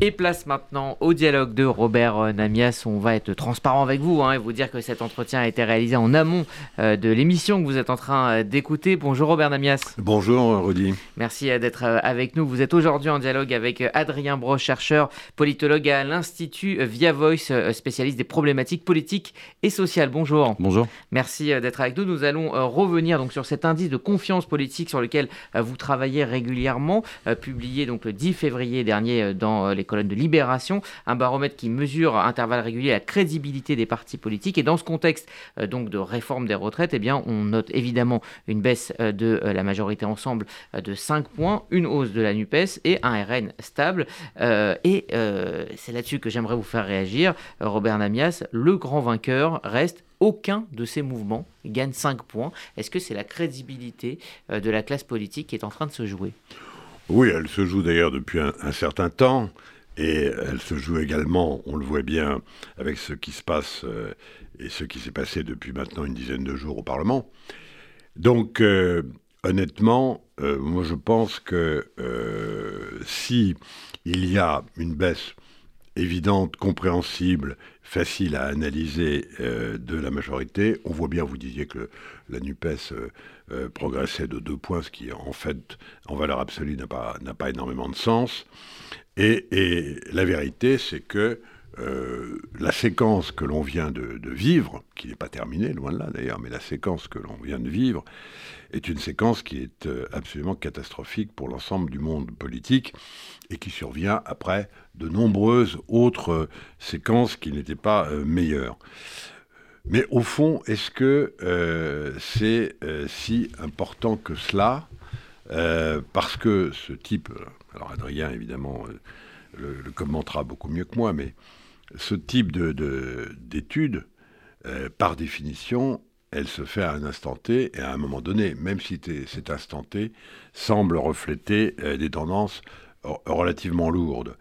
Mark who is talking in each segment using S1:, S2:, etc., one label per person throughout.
S1: Et place maintenant au dialogue de Robert euh, Namias. On va être transparent avec vous hein, et vous dire que cet entretien a été réalisé en amont euh, de l'émission que vous êtes en train euh, d'écouter. Bonjour Robert Namias.
S2: Bonjour Rudy.
S1: Merci d'être avec nous. Vous êtes aujourd'hui en dialogue avec Adrien Broche, chercheur, politologue à l'Institut Via Voice, spécialiste des problématiques politiques et sociales. Bonjour.
S3: Bonjour.
S1: Merci d'être avec nous. Nous allons revenir donc sur cet indice de confiance politique sur lequel vous travaillez régulièrement, publié donc le 10 février dernier dans les colonnes de Libération, un baromètre qui mesure à intervalles réguliers la crédibilité des partis politiques. Et dans ce contexte euh, donc de réforme des retraites, eh bien, on note évidemment une baisse euh, de euh, la majorité ensemble de 5 points, une hausse de la NUPES et un RN stable. et c'est là-dessus que j'aimerais vous faire réagir. Robert Namias, le grand vainqueur reste aucun de ces mouvements gagne 5 points. Est-ce que c'est la crédibilité de la classe politique qui est en train de se jouer?
S2: Oui, elle se joue d'ailleurs depuis un certain temps. Et elle se joue également, on le voit bien, avec ce qui se passe euh, et ce qui s'est passé depuis maintenant une dizaine de jours au Parlement. Donc, euh, honnêtement, euh, moi je pense que si il y a une baisse évidente, compréhensible, facile à analyser de la majorité. On voit bien, vous disiez que la NUPES progressait de deux points, ce qui en fait, en valeur absolue, n'a pas, pas énormément de sens. Et, la vérité, c'est que euh, la séquence que l'on vient de, vivre, qui n'est pas terminée, loin de là d'ailleurs, mais la séquence que l'on vient de vivre est une séquence qui est euh, absolument catastrophique pour l'ensemble du monde politique et qui survient après de nombreuses autres séquences qui n'étaient pas euh, meilleures. Mais au fond, est-ce que c'est si important que cela Parce que ce type alors Adrien, évidemment, euh, le, commentera beaucoup mieux que moi, mais ce type d'étude, de, euh, par définition, elle se fait à un instant T et à un moment donné, même si cet instant T semble refléter euh, des tendances relativement lourdes.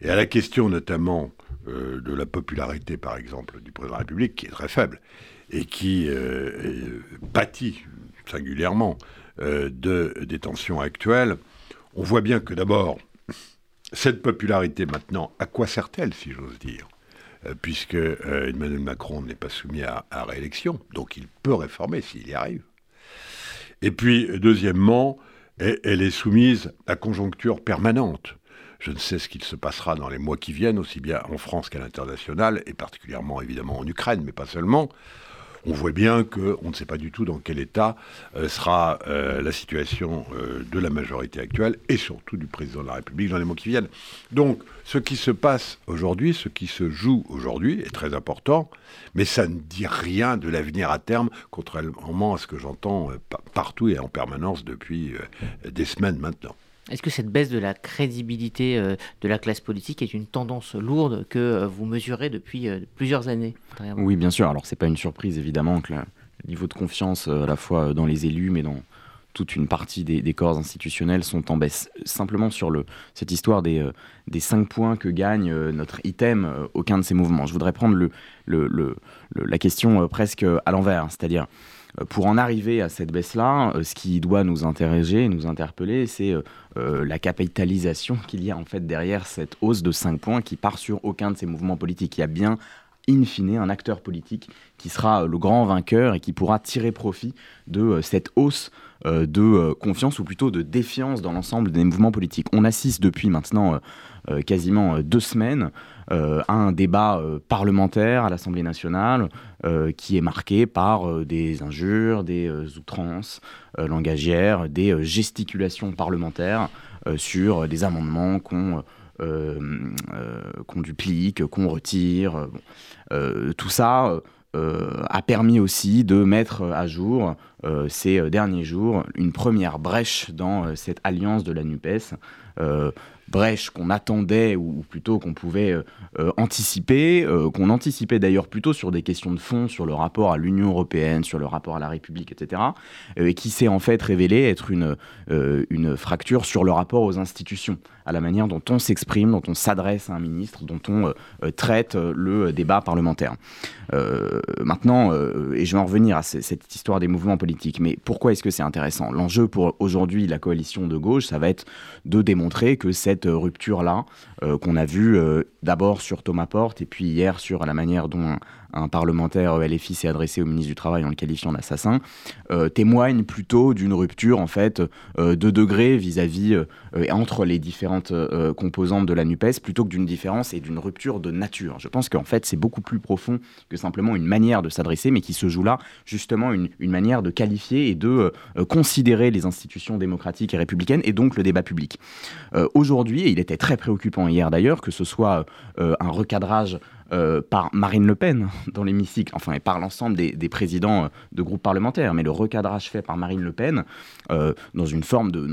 S2: Et à la question notamment de la popularité, par exemple, du président de la République, qui est très faible, et qui pâtit singulièrement de, des tensions actuelles, on voit bien que d'abord, cette popularité maintenant, à quoi sert-elle, si j'ose dire euh, puisque euh, Emmanuel Macron n'est pas soumis à, réélection, donc il peut réformer s'il y arrive. Et puis, deuxièmement, elle est soumise à conjoncture permanente. Je ne sais ce qu'il se passera dans les mois qui viennent, aussi bien en France qu'à l'international, et particulièrement évidemment en Ukraine, mais pas seulement on voit bien qu'on ne sait pas du tout dans quel état euh, sera euh, la situation euh, de la majorité actuelle et surtout du président de la République dans les mois qui viennent. Donc, ce qui se passe aujourd'hui, ce qui se joue aujourd'hui est très important, mais ça ne dit rien de l'avenir à terme, contrairement à ce que j'entends partout et en permanence depuis des semaines maintenant.
S1: Est-ce que cette baisse de la crédibilité euh, de la classe politique est une tendance lourde que euh, vous mesurez depuis euh, plusieurs années
S3: Oui, bien sûr. Alors, ce n'est pas une surprise, évidemment, que le niveau de confiance, à la fois dans les élus, mais dans toute une partie des, corps institutionnels sont en baisse. Simplement sur cette histoire des, des cinq points que gagne notre item, aucun de ces mouvements. Je voudrais prendre la question presque à l'envers, c'est-à-dire euh, pour en arriver à cette baisse-là, euh, ce qui doit nous intéresser, nous interpeller, c'est euh, la capitalisation qu'il y a en fait derrière cette hausse de 5 points qui part sur aucun de ces mouvements politiques. Il y a bien in fine un acteur politique qui sera le grand vainqueur et qui pourra tirer profit de cette hausse de confiance ou plutôt de défiance dans l'ensemble des mouvements politiques. On assiste depuis maintenant quasiment deux semaines à un débat parlementaire à l'Assemblée nationale euh, qui est marqué par euh, des injures, des euh, outrances langagières, des gesticulations parlementaires sur des amendements qu'on duplique, qu'on retire. tout ça a permis aussi de mettre à jour ces derniers jours une première brèche dans cette alliance de la NUPES brèche qu'on attendait ou plutôt qu'on pouvait euh, euh, anticiper, euh, qu'on anticipait d'ailleurs plutôt sur des questions de fond, sur le rapport à l'Union européenne, sur le rapport à la République, etc., et qui s'est en fait révélé être une fracture sur le rapport aux institutions, à la manière dont on s'exprime, dont on s'adresse à un ministre, dont on traite le débat parlementaire. maintenant, et je vais en revenir à cette histoire des mouvements politiques, mais pourquoi est-ce que c'est intéressant? L'enjeu pour aujourd'hui la coalition de gauche, ça va être de démontrer montrer que cette rupture-là, qu'on a vue d'abord sur Thomas Porte et puis hier sur la manière dont un parlementaire euh, LFI s'est adressé au ministre du Travail en le qualifiant d'assassin, euh, témoigne plutôt d'une rupture en fait euh, de degré vis-à-vis entre les différentes composantes de la Nupes, plutôt que d'une différence et d'une rupture de nature. Je pense qu'en fait c'est beaucoup plus profond que simplement une manière de s'adresser, mais qui se joue là justement une, une manière de qualifier et de considérer les institutions démocratiques et républicaines et donc le débat public. Aujourd'hui, et il était très préoccupant hier d'ailleurs, que ce soit un recadrage euh, par Marine Le Pen dans l'hémicycle, enfin, et par l'ensemble des, présidents euh, de groupes parlementaires, mais le recadrage fait par Marine Le Pen, euh, dans une forme de,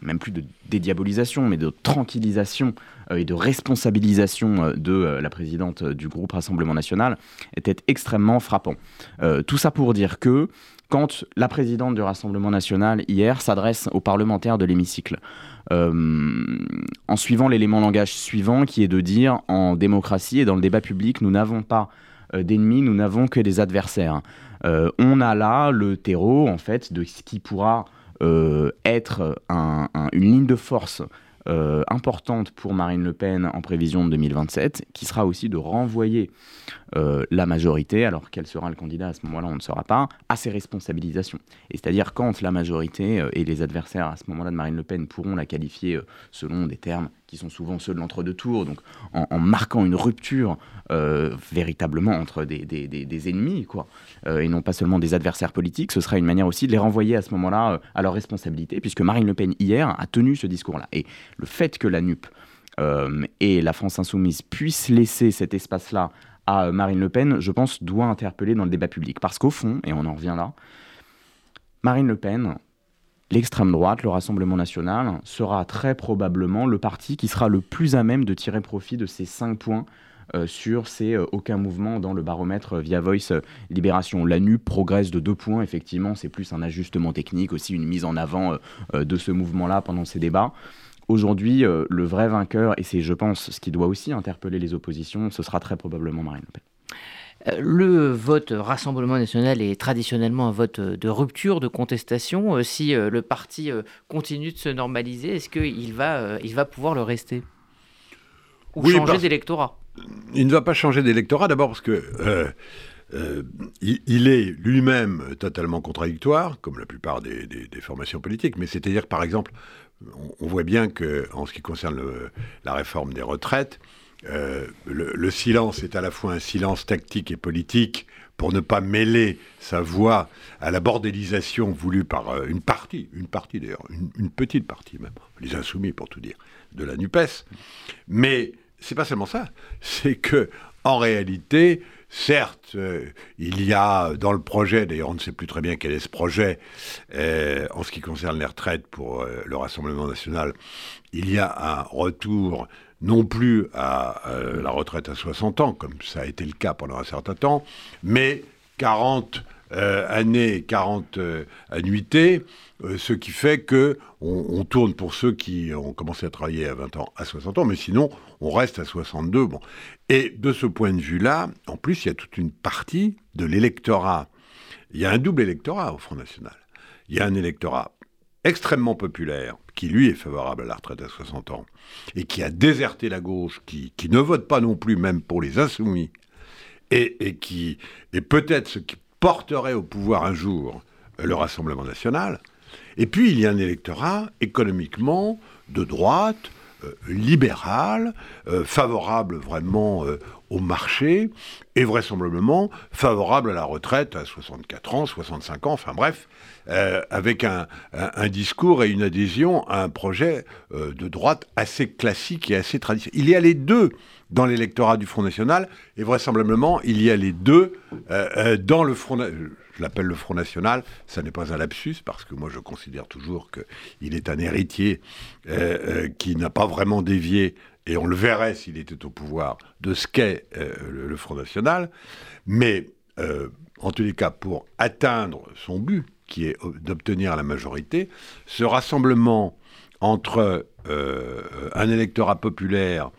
S3: même plus de dédiabolisation, mais de tranquillisation et de responsabilisation de la présidente du groupe Rassemblement National, était extrêmement frappant. tout ça pour dire que quand la présidente du Rassemblement national hier s'adresse aux parlementaires de l'hémicycle, en suivant l'élément langage suivant qui est de dire en démocratie et dans le débat public, nous n'avons pas euh, d'ennemis, nous n'avons que des adversaires. Euh, on a là le terreau en fait de ce qui pourra être une ligne de force importante pour Marine Le Pen en prévision de 2027, qui sera aussi de renvoyer euh, la majorité, alors quel sera le candidat à ce moment-là, on ne saura pas, à ses responsabilisations. C'est-à-dire quand la majorité euh, et les adversaires à ce moment-là de Marine Le Pen pourront la qualifier euh, selon des termes qui sont souvent ceux de l'entre-deux tours, donc en, marquant une rupture véritablement entre des, ennemis, quoi, et non pas seulement des adversaires politiques, ce sera une manière aussi de les renvoyer à ce moment-là à leur responsabilité, puisque Marine Le Pen hier a tenu ce discours-là. Et le fait que la NUP et la France insoumise puissent laisser cet espace-là à Marine Le Pen, je pense, doit interpeller dans le débat public. Parce qu'au fond, et on en revient là, Marine Le Pen, l'extrême droite, le Rassemblement national, sera très probablement le parti qui sera le plus à même de tirer profit de ces cinq points euh, sur ces euh, aucun mouvement dans le baromètre via Voice euh, Libération. La NU progresse de deux points, effectivement, c'est plus un ajustement technique, aussi une mise en avant de ce mouvement-là pendant ces débats. Aujourd'hui, euh, le vrai vainqueur, et c'est, je pense, ce qui doit aussi interpeller les oppositions, ce sera très probablement Marine Le Pen.
S1: Euh, le vote Rassemblement national est traditionnellement un vote de rupture, de contestation. Euh, si le parti continue de se normaliser, est-ce qu'il va, il va pouvoir le rester? Ou changer d'électorat?
S2: Il ne va pas changer d'électorat d'abord parce que il, est lui-même totalement contradictoire, comme la plupart des, des formations politiques. Mais c'est-à-dire, par exemple, on, voit bien que, en ce qui concerne la réforme des retraites, euh, le, silence est à la fois un silence tactique et politique pour ne pas mêler sa voix à la bordélisation voulue par euh, une partie, une partie d'ailleurs, une, petite partie même, les insoumis pour tout dire, de la Nupes. Mais c'est pas seulement ça, c'est que en réalité, Certes, euh, il y a dans le projet, d'ailleurs on ne sait plus très bien quel est ce projet en ce qui concerne les retraites pour le Rassemblement national, il y a un retour non plus à la retraite à 60 ans, comme ça a été le cas pendant un certain temps, mais 40 années, 40 annuités, ce qui fait que on, tourne pour ceux qui ont commencé à travailler à 20 ans à 60 ans, mais sinon on reste à 62. Bon. Et de ce point de vue-là, en plus, il y a toute une partie de l'électorat. Il y a un double électorat au Front National. Il y a un électorat extrêmement populaire, qui lui est favorable à la retraite à 60 ans, et qui a déserté la gauche, qui, ne vote pas non plus même pour les insoumis, et, qui est peut-être ce qui porterait au pouvoir un jour le Rassemblement national. Et puis il y a un électorat économiquement de droite, libéral, euh, favorable vraiment euh, au marché, et vraisemblablement favorable à la retraite à 64 ans, 65 ans, enfin bref, avec un, discours et une adhésion à un projet de droite assez classique et assez traditionnel. Il y a les deux dans l'électorat du Front National, et vraisemblablement il y a les deux dans le Front National je l'appelle le Front National, ça n'est pas un lapsus, parce que moi je considère toujours qu'il est un héritier euh, euh, qui n'a pas vraiment dévié, et on le verrait s'il était au pouvoir, de ce qu'est euh, le, Front National. Mais en tous les cas, pour atteindre son but, qui est d'obtenir la majorité, ce rassemblement entre un électorat populaire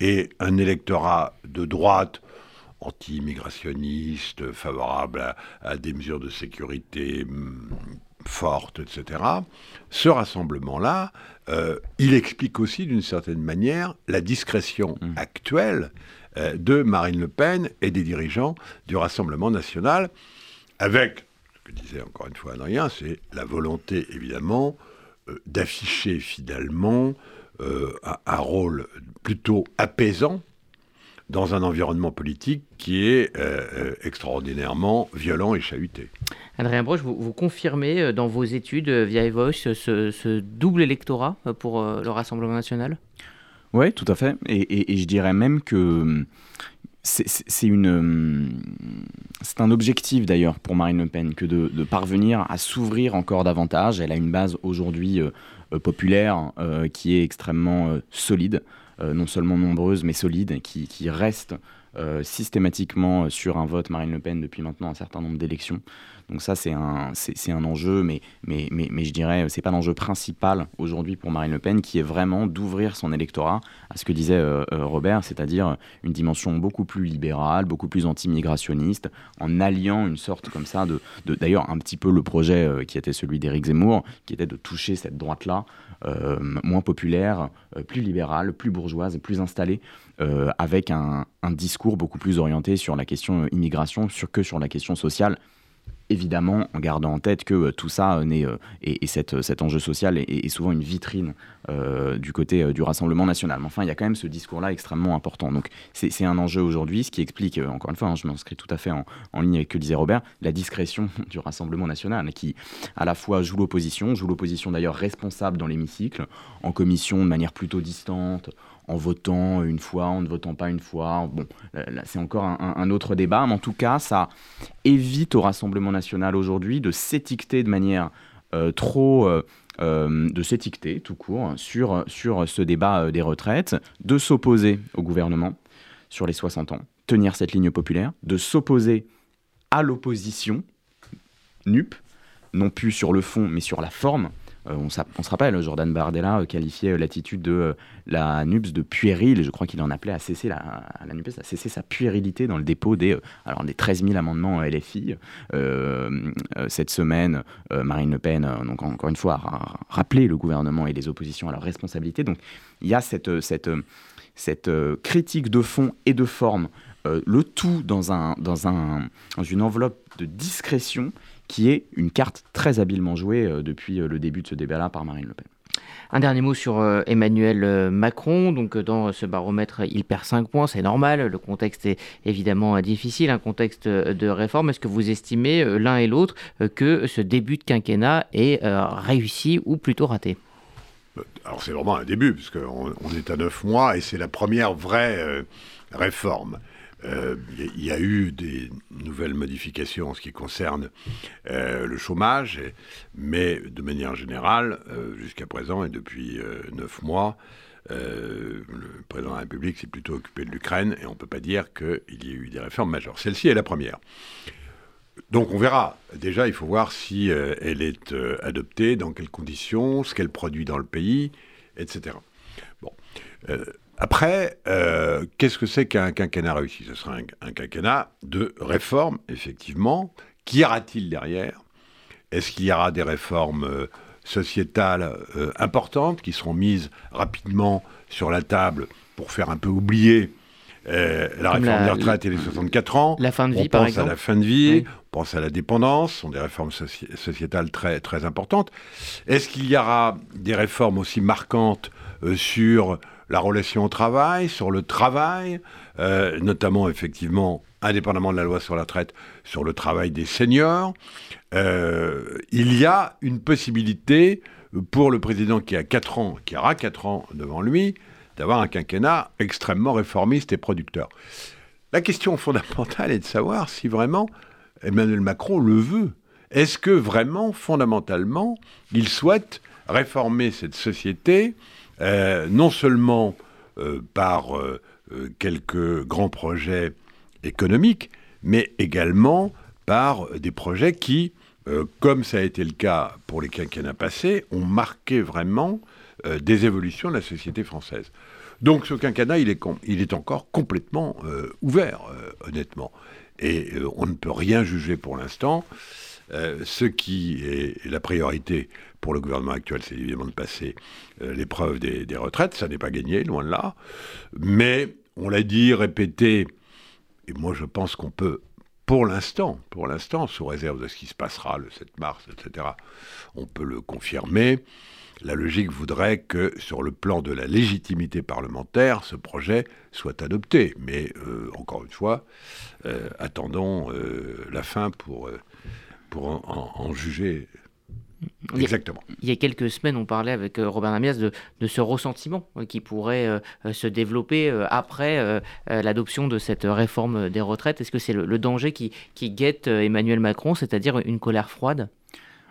S2: et un électorat de droite anti-immigrationniste, favorable à, des mesures de sécurité, mm, forte, etc. Ce rassemblement-là, il explique aussi d'une certaine manière la discrétion mmh. actuelle de Marine Le Pen et des dirigeants du Rassemblement national, avec, ce que disait encore une fois Adrien, c'est la volonté évidemment d'afficher finalement un rôle plutôt apaisant dans un environnement politique qui est euh, euh, extraordinairement violent et chahuté.
S1: Adrien Broche, vous, confirmez euh, dans vos études via Evox ce, double électorat pour le Rassemblement national?
S3: Oui, tout à fait. Et, je dirais même que c'est une c'est un objectif d'ailleurs pour Marine Le Pen que de, parvenir à s'ouvrir encore davantage. Elle a une base aujourd'hui populaire qui est extrêmement solide. Euh, non seulement nombreuses mais solides, qui, restent euh, systématiquement sur un vote Marine Le Pen depuis maintenant un certain nombre d'élections. Donc ça, c'est un, c'est, un enjeu, mais, mais, mais, mais je dirais, pas l'enjeu principal aujourd'hui pour Marine Le Pen, qui est vraiment d'ouvrir son électorat à ce que disait euh, Robert, c'est-à-dire une dimension beaucoup plus libérale, beaucoup plus anti-migrationniste, en alliant une sorte comme ça de, d'ailleurs un petit peu le projet qui était celui d'Éric Zemmour, qui était de toucher cette droite-là moins populaire, euh, plus libérale, plus bourgeoise, plus installée, euh, avec un, discours beaucoup plus orienté sur la question immigration que sur la question sociale évidemment en gardant en tête que euh, tout ça euh, est, euh, et, cet enjeu social est, souvent une vitrine du côté du Rassemblement national. Mais enfin, il y a quand même ce discours-là extrêmement important. Donc c'est un enjeu aujourd'hui, ce qui explique, encore une fois, hein, je m'inscris tout à fait en, en, ligne avec ce que disait Robert, la discrétion du Rassemblement national, qui à la fois joue l'opposition, joue l'opposition d'ailleurs responsable dans l'hémicycle, en commission de manière plutôt distante, en votant une fois, en ne votant pas une fois. Bon, là, c'est encore un, autre débat, mais en tout cas, ça évite au Rassemblement national aujourd'hui de s'étiqueter de manière euh, trop... Euh, euh, de s'étiqueter tout court sur, sur ce débat des retraites, de s'opposer au gouvernement sur les 60 ans, tenir cette ligne populaire, de s'opposer à l'opposition, NUP, non plus sur le fond, mais sur la forme, euh, on, se rappelle, Jordan Bardella euh, qualifiait euh, l'attitude de la NUPS de puérile, et je crois qu'il en appelait à cesser, la, à cesser sa puérilité dans le dépôt des, alors des 13 000 amendements LFI. cette semaine, Marine Le Pen, donc encore une fois, a rappelé le gouvernement et les oppositions à leur responsabilité. Donc il y a cette, critique de fond et de forme, le tout dans une enveloppe de discrétion qui est une carte très habilement jouée euh, depuis euh, le début de ce débat-là par Marine Le Pen.
S1: Un dernier mot sur euh, Emmanuel Macron. Donc, dans ce baromètre, il perd 5 points, c'est normal. Le contexte est évidemment difficile, un contexte de réforme. Est-ce que vous estimez l'un et l'autre que ce début de quinquennat est réussi ou plutôt raté?
S2: Alors c'est vraiment un début, puisqu'on on est à 9 mois et c'est la première vraie réforme. Euh, il y a eu des nouvelles modifications en ce qui concerne euh, le chômage, mais de manière générale, euh, jusqu'à présent et depuis neuf mois, le président de la République s'est plutôt occupé de l'Ukraine et on ne peut pas dire qu'il y ait eu des réformes majeures. Celle-ci est la première. Donc on verra. Déjà, il faut voir si elle est adoptée, dans quelles conditions, ce qu'elle produit dans le pays, etc. Bon. Après, euh, qu'est-ce que c'est qu'un quinquennat réussi? Ce sera un, quinquennat de réformes, effectivement. Qu'y aura-t-il derrière? Est-ce qu'il y aura des réformes euh, sociétales euh, importantes qui seront mises rapidement sur la table pour faire un peu oublier la réforme des retraites et les 64 ans?
S1: La fin de vie,
S2: on pense à la fin de vie, on pense à la dépendance, ce sont des réformes sociétales très, très importantes. Est-ce qu'il y aura des réformes aussi marquantes sur la relation au travail, sur le travail, euh, notamment effectivement, indépendamment de la loi sur la traite, sur le travail des seniors. Euh, il y a une possibilité pour le président qui a 4 ans, qui aura 4 ans devant lui, d'avoir un quinquennat extrêmement réformiste et producteur. La question fondamentale est de savoir si vraiment Emmanuel Macron le veut. Est-ce que vraiment, fondamentalement, il souhaite réformer cette société euh, non seulement euh, par euh, quelques grands projets économiques, mais également par des projets qui, comme ça a été le cas pour les quinquennats passés, ont marqué vraiment des évolutions de la société française. Donc ce quinquennat, il est, il est encore complètement ouvert, honnêtement. Et on ne peut rien juger pour l'instant ce qui est la priorité pour le gouvernement actuel, c'est évidemment de passer l'épreuve des, retraites. Ça n'est pas gagné, loin de là. Mais on l'a dit, répété, et moi je pense qu'on peut pour l'instant, pour l'instant, sous réserve de ce qui se passera le 7 mars, etc., on peut le confirmer. La logique voudrait que, sur le plan de la légitimité parlementaire, ce projet soit adopté. Mais, euh, encore une fois, euh, attendons euh, la fin pour, pour en juger Exactement.
S1: Il y, a, quelques semaines, on parlait avec euh, Robert Namias de, ce ressentiment euh, qui pourrait euh, se développer après l'adoption de cette réforme des retraites. Est-ce que c'est le, danger qui, guette Emmanuel Macron, c'est-à-dire une colère froide?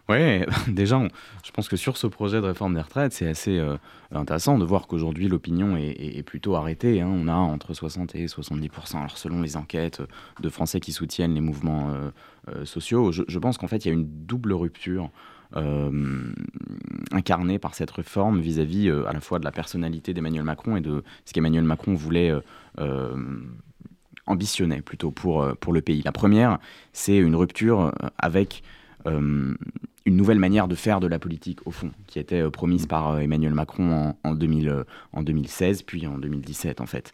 S3: Oui, déjà, je pense que sur ce projet de réforme des retraites, c'est assez intéressant de voir qu'aujourd'hui l'opinion est, plutôt arrêtée. Hein. On a entre 60 et 70% alors selon les enquêtes de Français qui soutiennent les mouvements sociaux. Je, pense qu'en fait, il y a une double rupture euh, incarné par cette réforme vis-à-vis euh, à la fois de la personnalité d'Emmanuel Macron et de ce qu'Emmanuel Macron voulait euh, ambitionnait plutôt pour, pour le pays. La première, c'est une rupture avec une nouvelle manière de faire de la politique, au fond, qui était promise par Emmanuel Macron en, en, 2000, en 2016, puis en 2017, en fait.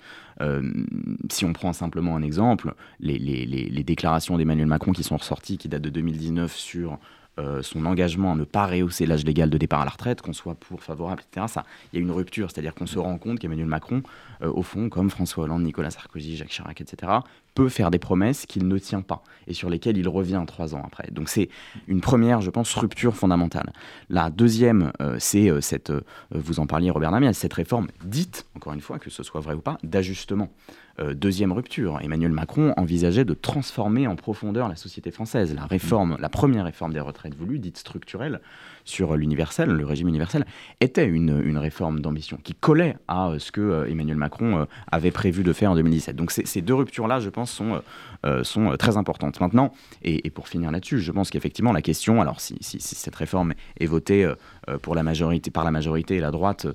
S3: si on prend simplement un exemple, les, déclarations d'Emmanuel Macron qui sont ressorties, qui datent de 2019 sur euh, son engagement à ne pas rehausser l'âge légal de départ à la retraite, qu'on soit pour, favorable, etc. Il y a une rupture, c'est-à-dire qu'on se rend compte qu'Emmanuel Macron, euh, au fond, comme François Hollande, Nicolas Sarkozy, Jacques Chirac, etc., peut faire des promesses qu'il ne tient pas et sur lesquelles il revient trois ans après. Donc c'est une première, je pense, rupture fondamentale. La deuxième, euh, c'est cette, vous en parliez Robert Namias, cette réforme dite, encore une fois, que ce soit vrai ou pas, d'ajustement. Euh, deuxième rupture. Emmanuel Macron envisageait de transformer en profondeur la société française. La réforme, la première réforme des retraites voulues, dite structurelle, sur l'universel, le régime universel, était une, une réforme d'ambition qui collait à euh, ce que euh, Emmanuel Macron avait prévu de faire en 2017. Donc ces deux ruptures-là, je pense, sont, sont très importantes. Maintenant, et, pour finir là-dessus, je pense qu'effectivement la question, alors si, si, cette réforme est votée pour la majorité, par la majorité et la droite,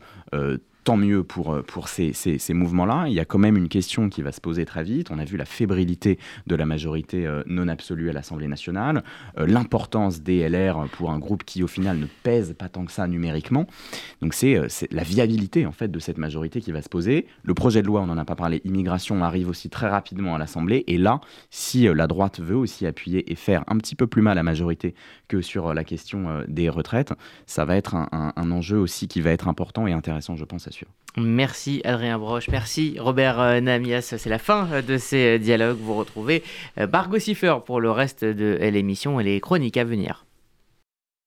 S3: tant mieux pour, euh, pour ces, ces, mouvements-là. Il y a quand même une question qui va se poser très vite. On a vu la fébrilité de la majorité euh, non absolue à l'Assemblée nationale, euh, l'importance des LR pour un groupe qui, au final, ne pèse pas tant que ça numériquement. Donc c'est la viabilité, en fait, de cette majorité qui va se poser. Le projet de loi, on n'en a pas parlé, immigration arrive aussi très rapidement à l'Assemblée. Et là, si la droite veut aussi appuyer et faire un petit peu plus mal à la majorité que sur la question des retraites, ça va être un, un enjeu aussi qui va être important et intéressant, je pense, à
S1: Merci Adrien Broche, merci Robert euh, Namias. C'est la fin euh, de ces euh, dialogues. Vous retrouvez Bargo Cipher pour le reste de l'émission et les chroniques à venir.